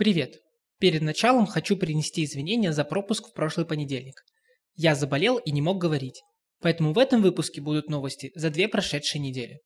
Привет! Перед началом хочу принести извинения за пропуск в прошлый понедельник. Я заболел и не мог говорить, поэтому в этом выпуске будут новости за две прошедшие недели.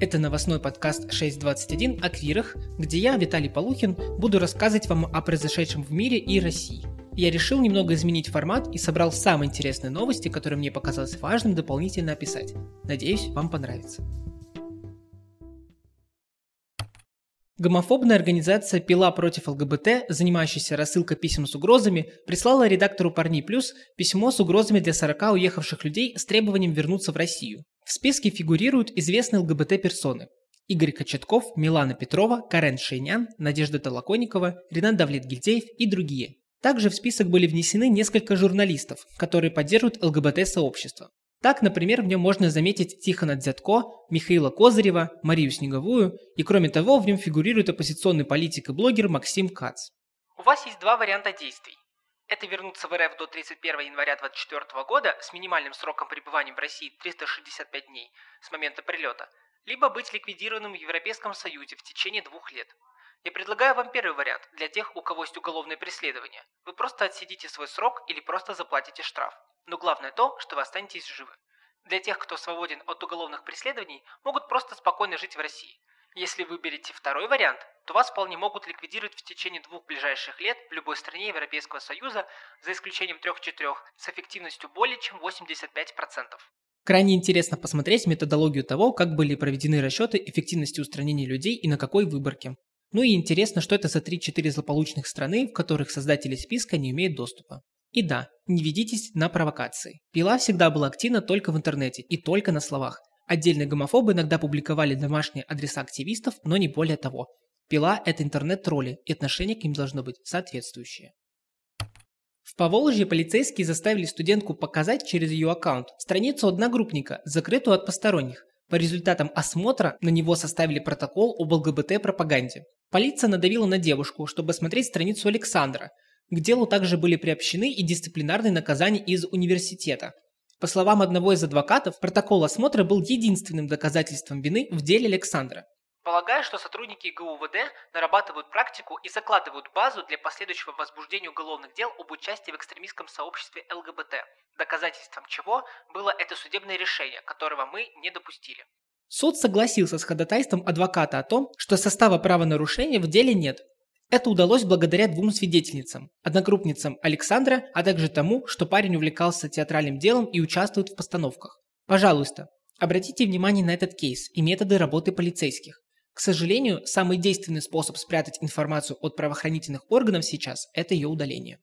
Это новостной подкаст 621 о квирах, где я, Виталий Полухин, буду рассказывать вам о произошедшем в мире и России. Я решил немного изменить формат и собрал самые интересные новости, которые мне показалось важным дополнительно описать. Надеюсь, вам понравится. Гомофобная организация «Пила против ЛГБТ», занимающаяся рассылкой писем с угрозами, прислала редактору «Парней плюс» письмо с угрозами для 40 уехавших людей с требованием вернуться в Россию. В списке фигурируют известные ЛГБТ-персоны. Игорь Кочетков, Милана Петрова, Карен Шейнян, Надежда Толоконникова, Ренат Давлет-Гильдеев и другие. Также в список были внесены несколько журналистов, которые поддерживают ЛГБТ-сообщество. Так, например, в нем можно заметить Тихона Дзятко, Михаила Козырева, Марию Снеговую, и кроме того, в нем фигурирует оппозиционный политик и блогер Максим Кац. У вас есть два варианта действий. Это вернуться в РФ до 31 января 2024 года с минимальным сроком пребывания в России 365 дней с момента прилета, либо быть ликвидированным в Европейском Союзе в течение двух лет. Я предлагаю вам первый вариант для тех, у кого есть уголовное преследование. Вы просто отсидите свой срок или просто заплатите штраф. Но главное то, что вы останетесь живы. Для тех, кто свободен от уголовных преследований, могут просто спокойно жить в России. Если выберете второй вариант, то вас вполне могут ликвидировать в течение двух ближайших лет в любой стране Европейского Союза, за исключением трех-четырех, с эффективностью более чем 85%. Крайне интересно посмотреть методологию того, как были проведены расчеты эффективности устранения людей и на какой выборке. Ну и интересно, что это за 3-4 злополучных страны, в которых создатели списка не имеют доступа. И да, не ведитесь на провокации. Пила всегда была активна только в интернете и только на словах. Отдельные гомофобы иногда публиковали домашние адреса активистов, но не более того. Пила – это интернет-тролли, и отношение к ним должно быть соответствующее. В Поволжье полицейские заставили студентку показать через ее аккаунт страницу одногруппника, закрытую от посторонних. По результатам осмотра на него составили протокол об ЛГБТ-пропаганде. Полиция надавила на девушку, чтобы осмотреть страницу Александра. К делу также были приобщены и дисциплинарные наказания из университета. По словам одного из адвокатов, протокол осмотра был единственным доказательством вины в деле Александра. Полагаю, что сотрудники ГУВД нарабатывают практику и закладывают базу для последующего возбуждения уголовных дел об участии в экстремистском сообществе ЛГБТ, доказательством чего было это судебное решение, которого мы не допустили. Суд согласился с ходатайством адвоката о том, что состава правонарушения в деле нет. Это удалось благодаря двум свидетельницам, одногруппницам Александра, а также тому, что парень увлекался театральным делом и участвует в постановках. Пожалуйста, обратите внимание на этот кейс и методы работы полицейских. К сожалению, самый действенный способ спрятать информацию от правоохранительных органов сейчас – это ее удаление.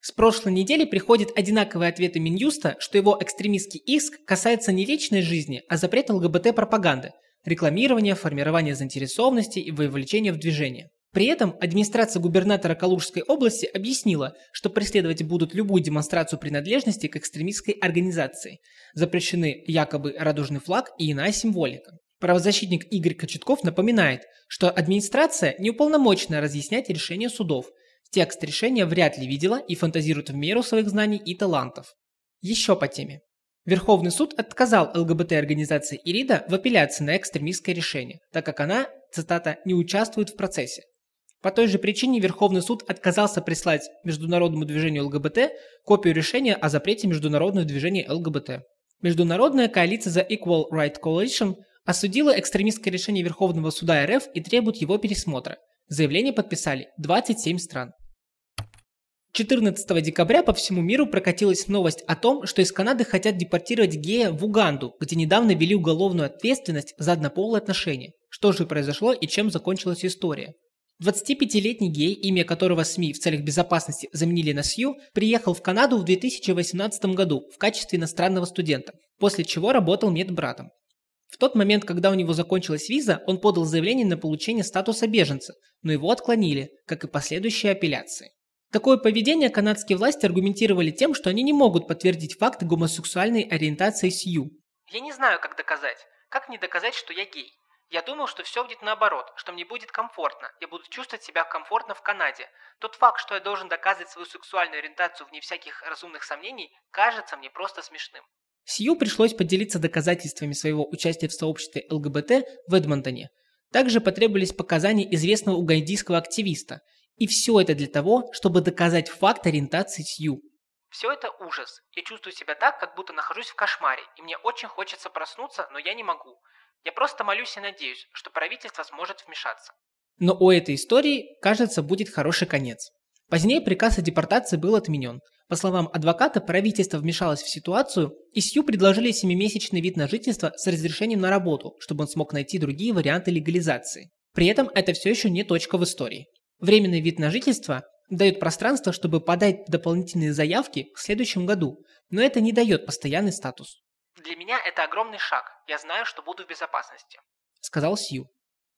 С прошлой недели приходят одинаковые ответы Минюста, что его экстремистский иск касается не личной жизни, а запрета ЛГБТ-пропаганды, рекламирования, формирования заинтересованности и вовлечения в движение. При этом администрация губернатора Калужской области объяснила, что преследовать будут любую демонстрацию принадлежности к экстремистской организации. Запрещены якобы радужный флаг и иная символика. Правозащитник Игорь Кочетков напоминает, что администрация не уполномочена разъяснять решения судов – Текст решения вряд ли видела и фантазирует в меру своих знаний и талантов. Еще по теме. Верховный суд отказал ЛГБТ-организации Ирида в апелляции на экстремистское решение, так как она, цитата, «не участвует в процессе». По той же причине Верховный суд отказался прислать международному движению ЛГБТ копию решения о запрете международного движения ЛГБТ. Международная коалиция The Equal Right Coalition осудила экстремистское решение Верховного суда РФ и требует его пересмотра. Заявление подписали 27 стран. 14 декабря по всему миру прокатилась новость о том, что из Канады хотят депортировать гея в Уганду, где недавно ввели уголовную ответственность за однополые отношения. Что же произошло и чем закончилась история? 25-летний гей, имя которого СМИ в целях безопасности заменили на Сью, приехал в Канаду в 2018 году в качестве иностранного студента, после чего работал медбратом. В тот момент, когда у него закончилась виза, он подал заявление на получение статуса беженца, но его отклонили, как и последующие апелляции. Такое поведение канадские власти аргументировали тем, что они не могут подтвердить факты гомосексуальной ориентации Сью. Я не знаю, как доказать. Как мне доказать, что я гей? Я думал, что все будет наоборот, что мне будет комфортно, я буду чувствовать себя комфортно в Канаде. Тот факт, что я должен доказывать свою сексуальную ориентацию вне всяких разумных сомнений, кажется мне просто смешным. Сью пришлось поделиться доказательствами своего участия в сообществе ЛГБТ в Эдмонтоне. Также потребовались показания известного угандийского активиста. И все это для того, чтобы доказать факт ориентации Сью. Все это ужас. Я чувствую себя так, как будто нахожусь в кошмаре, и мне очень хочется проснуться, но я не могу. Я просто молюсь и надеюсь, что правительство сможет вмешаться. Но у этой истории, кажется, будет хороший конец. Позднее приказ о депортации был отменен. По словам адвоката, правительство вмешалось в ситуацию, и Сью предложили семимесячный вид на жительство с разрешением на работу, чтобы он смог найти другие варианты легализации. При этом это все еще не точка в истории. Временный вид на жительство дает пространство, чтобы подать дополнительные заявки в следующем году, но это не дает постоянный статус. Для меня это огромный шаг. Я знаю, что буду в безопасности. Сказал Сью.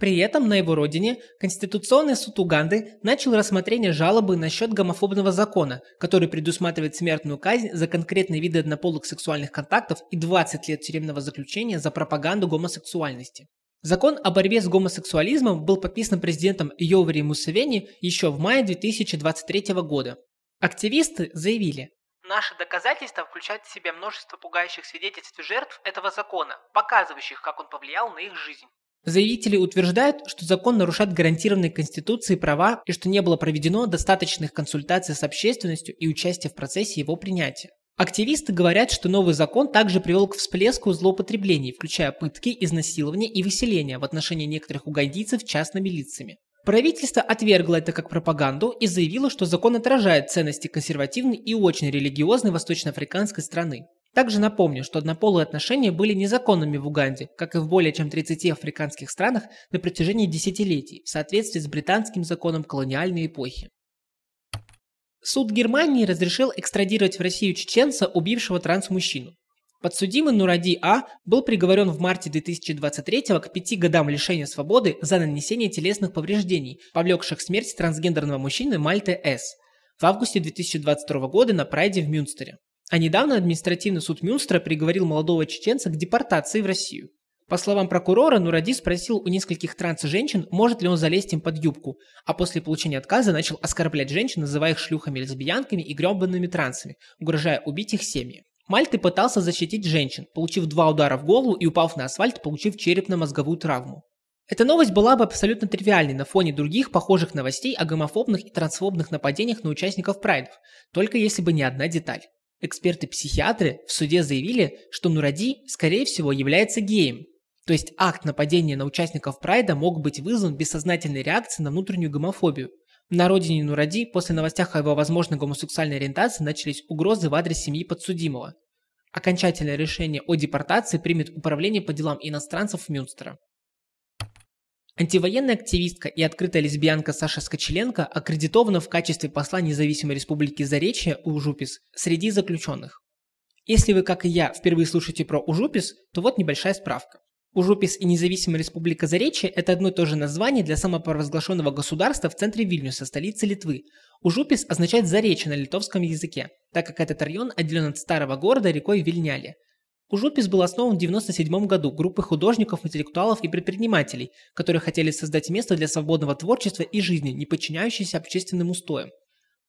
При этом на его родине Конституционный суд Уганды начал рассмотрение жалобы насчет гомофобного закона, который предусматривает смертную казнь за конкретные виды однополых сексуальных контактов и 20 лет тюремного заключения за пропаганду гомосексуальности. Закон о борьбе с гомосексуализмом был подписан президентом Йовери Мусевени еще в мае 2023 года. Активисты заявили, Наши доказательства включают в себя множество пугающих свидетельств жертв этого закона, показывающих, как он повлиял на их жизнь. Заявители утверждают, что закон нарушает гарантированные Конституцией права и что не было проведено достаточных консультаций с общественностью и участия в процессе его принятия. Активисты говорят, что новый закон также привел к всплеску злоупотреблений, включая пытки, изнасилования и выселения в отношении некоторых угандийцев частными лицами. Правительство отвергло это как пропаганду и заявило, что закон отражает ценности консервативной и очень религиозной восточноафриканской страны. Также напомню, что однополые отношения были незаконными в Уганде, как и в более чем 30 африканских странах на протяжении десятилетий, в соответствии с британским законом колониальной эпохи. Суд Германии разрешил экстрадировать в Россию чеченца, убившего транс-мужчину. Подсудимый Нуради А был приговорен в марте 2023 к пяти годам лишения свободы за нанесение телесных повреждений, повлекших смерть трансгендерного мужчины Мальты С. в августе 2022 года на прайде в Мюнстере. А недавно административный суд Мюнстера приговорил молодого чеченца к депортации в Россию. По словам прокурора, Нуради спросил у нескольких транс-женщин, может ли он залезть им под юбку, а после получения отказа начал оскорблять женщин, называя их шлюхами, лесбиянками и гребанными трансами, угрожая убить их семьи. Мальты пытался защитить женщин, получив два удара в голову и упав на асфальт, получив черепно-мозговую травму. Эта новость была бы абсолютно тривиальной на фоне других похожих новостей о гомофобных и трансфобных нападениях на участников прайдов, только если бы не одна деталь. Эксперты-психиатры в суде заявили, что Нуради, скорее всего, является геем. То есть акт нападения на участников прайда мог быть вызван бессознательной реакцией на внутреннюю гомофобию. На родине Нуради после новостях о его возможной гомосексуальной ориентации начались угрозы в адрес семьи подсудимого. Окончательное решение о депортации примет Управление по делам иностранцев Мюнстера. Антивоенная активистка и открытая лесбиянка Саша Скочеленко аккредитована в качестве посла независимой республики Заречье Ужупис среди заключенных. Если вы, как и я, впервые слушаете про Ужупис, то вот небольшая справка. Ужупис и независимая республика Заречье – это одно и то же название для самопровозглашенного государства в центре Вильнюса, столицы Литвы. Ужупис означает «заречье» на литовском языке, так как этот район отделен от старого города рекой Вильняле. Ужупис был основан в 1997 году группой художников, интеллектуалов и предпринимателей, которые хотели создать место для свободного творчества и жизни, не подчиняющейся общественным устоям.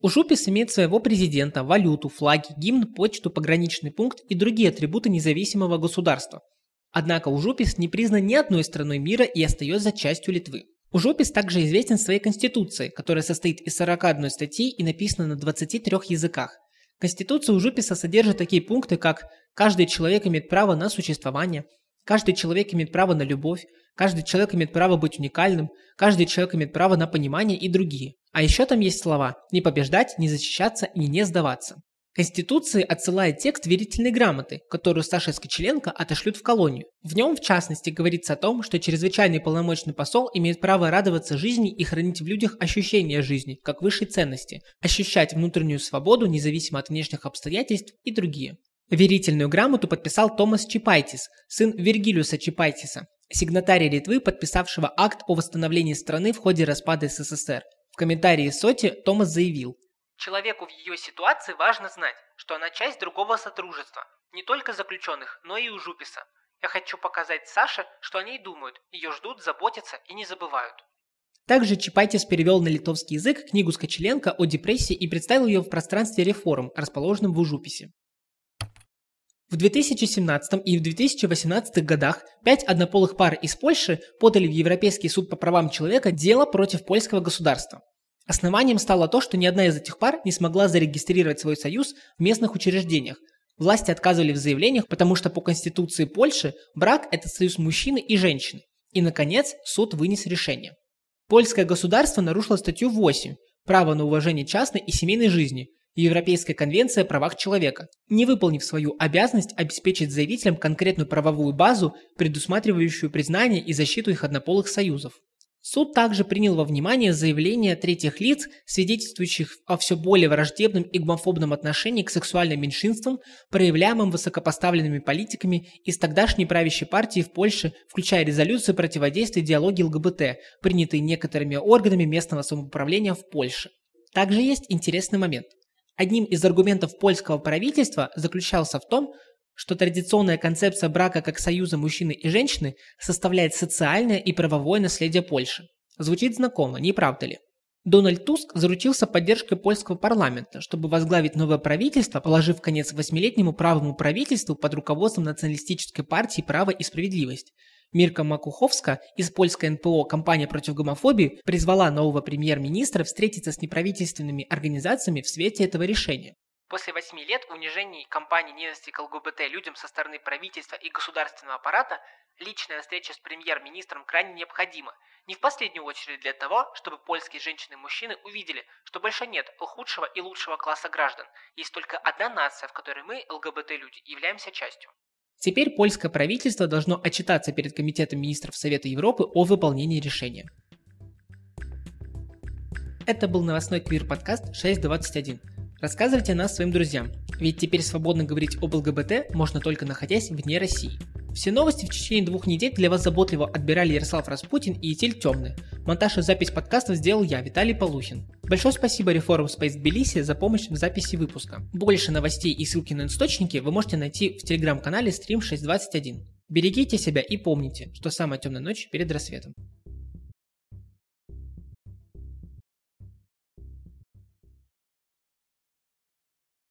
Ужупис имеет своего президента, валюту, флаги, гимн, почту, пограничный пункт и другие атрибуты независимого государства – Однако Ужупис не признан ни одной страной мира и остается частью Литвы. Ужупис также известен своей конституцией, которая состоит из 41 статей и написана на 23 языках. Конституция Ужуписа содержит такие пункты, как «каждый человек имеет право на существование», «каждый человек имеет право на любовь», «каждый человек имеет право быть уникальным», «каждый человек имеет право на понимание» и другие. А еще там есть слова «не побеждать», «не защищаться» и «не сдаваться». Конституции отсылает текст верительной грамоты, которую Саша Скочеленко отошлют в колонию. В нем, в частности, говорится о том, что чрезвычайный полномочный посол имеет право радоваться жизни и хранить в людях ощущение жизни, как высшей ценности, ощущать внутреннюю свободу независимо от внешних обстоятельств и другие. Верительную грамоту подписал Томас Чипайтис, сын Вергилиуса Чипайтиса, сигнатарий Литвы, подписавшего акт о восстановлении страны в ходе распада СССР. В комментарии Соти Томас заявил – Человеку в ее ситуации важно знать, что она часть другого сотрудничества, не только заключенных, но и у Жуписа. Я хочу показать Саше, что они и думают, ее ждут, заботятся и не забывают. Также Чапайтис перевел на литовский язык книгу Скочеленко о депрессии и представил ее в пространстве реформ, расположенном в Ужуписе. В 2017 и в 2018 годах пять однополых пар из Польши подали в Европейский суд по правам человека дело против польского государства. Основанием стало то, что ни одна из этих пар не смогла зарегистрировать свой союз в местных учреждениях. Власти отказывали в заявлениях, потому что по Конституции Польши брак – это союз мужчины и женщины. И, наконец, суд вынес решение. Польское государство нарушило статью 8 «Право на уважение частной и семейной жизни», Европейская конвенция о правах человека, не выполнив свою обязанность обеспечить заявителям конкретную правовую базу, предусматривающую признание и защиту их однополых союзов. Суд также принял во внимание заявления третьих лиц, свидетельствующих о все более враждебном и гомофобном отношении к сексуальным меньшинствам, проявляемым высокопоставленными политиками из тогдашней правящей партии в Польше, включая резолюцию противодействия идеологии ЛГБТ, принятые некоторыми органами местного самоуправления в Польше. Также есть интересный момент. Одним из аргументов польского правительства заключался в том, что традиционная концепция брака как союза мужчины и женщины составляет социальное и правовое наследие Польши. Звучит знакомо, не правда ли? Дональд Туск заручился поддержкой польского парламента, чтобы возглавить новое правительство, положив конец восьмилетнему правому правительству под руководством националистической партии «Право и справедливость». Мирка Макуховска из польской НПО «Компания против гомофобии» призвала нового премьер-министра встретиться с неправительственными организациями в свете этого решения. После восьми лет унижений кампании ненависти к ЛГБТ людям со стороны правительства и государственного аппарата личная встреча с премьер-министром крайне необходима. Не в последнюю очередь для того, чтобы польские женщины и мужчины увидели, что больше нет худшего и лучшего класса граждан. Есть только одна нация, в которой мы, ЛГБТ-люди, являемся частью. Теперь польское правительство должно отчитаться перед Комитетом министров Совета Европы о выполнении решения. Это был новостной квир-подкаст 621. Рассказывайте о нас своим друзьям, ведь теперь свободно говорить об ЛГБТ можно только находясь вне России. Все новости в течение двух недель для вас заботливо отбирали Ярослав Распутин и Этель Темный. Монтаж и запись подкастов сделал я, Виталий Полухин. Большое спасибо Reform Space Тбилиси за помощь в записи выпуска. Больше новостей и ссылки на источники вы можете найти в телеграм-канале Stream 621. Берегите себя и помните, что самая темная ночь перед рассветом.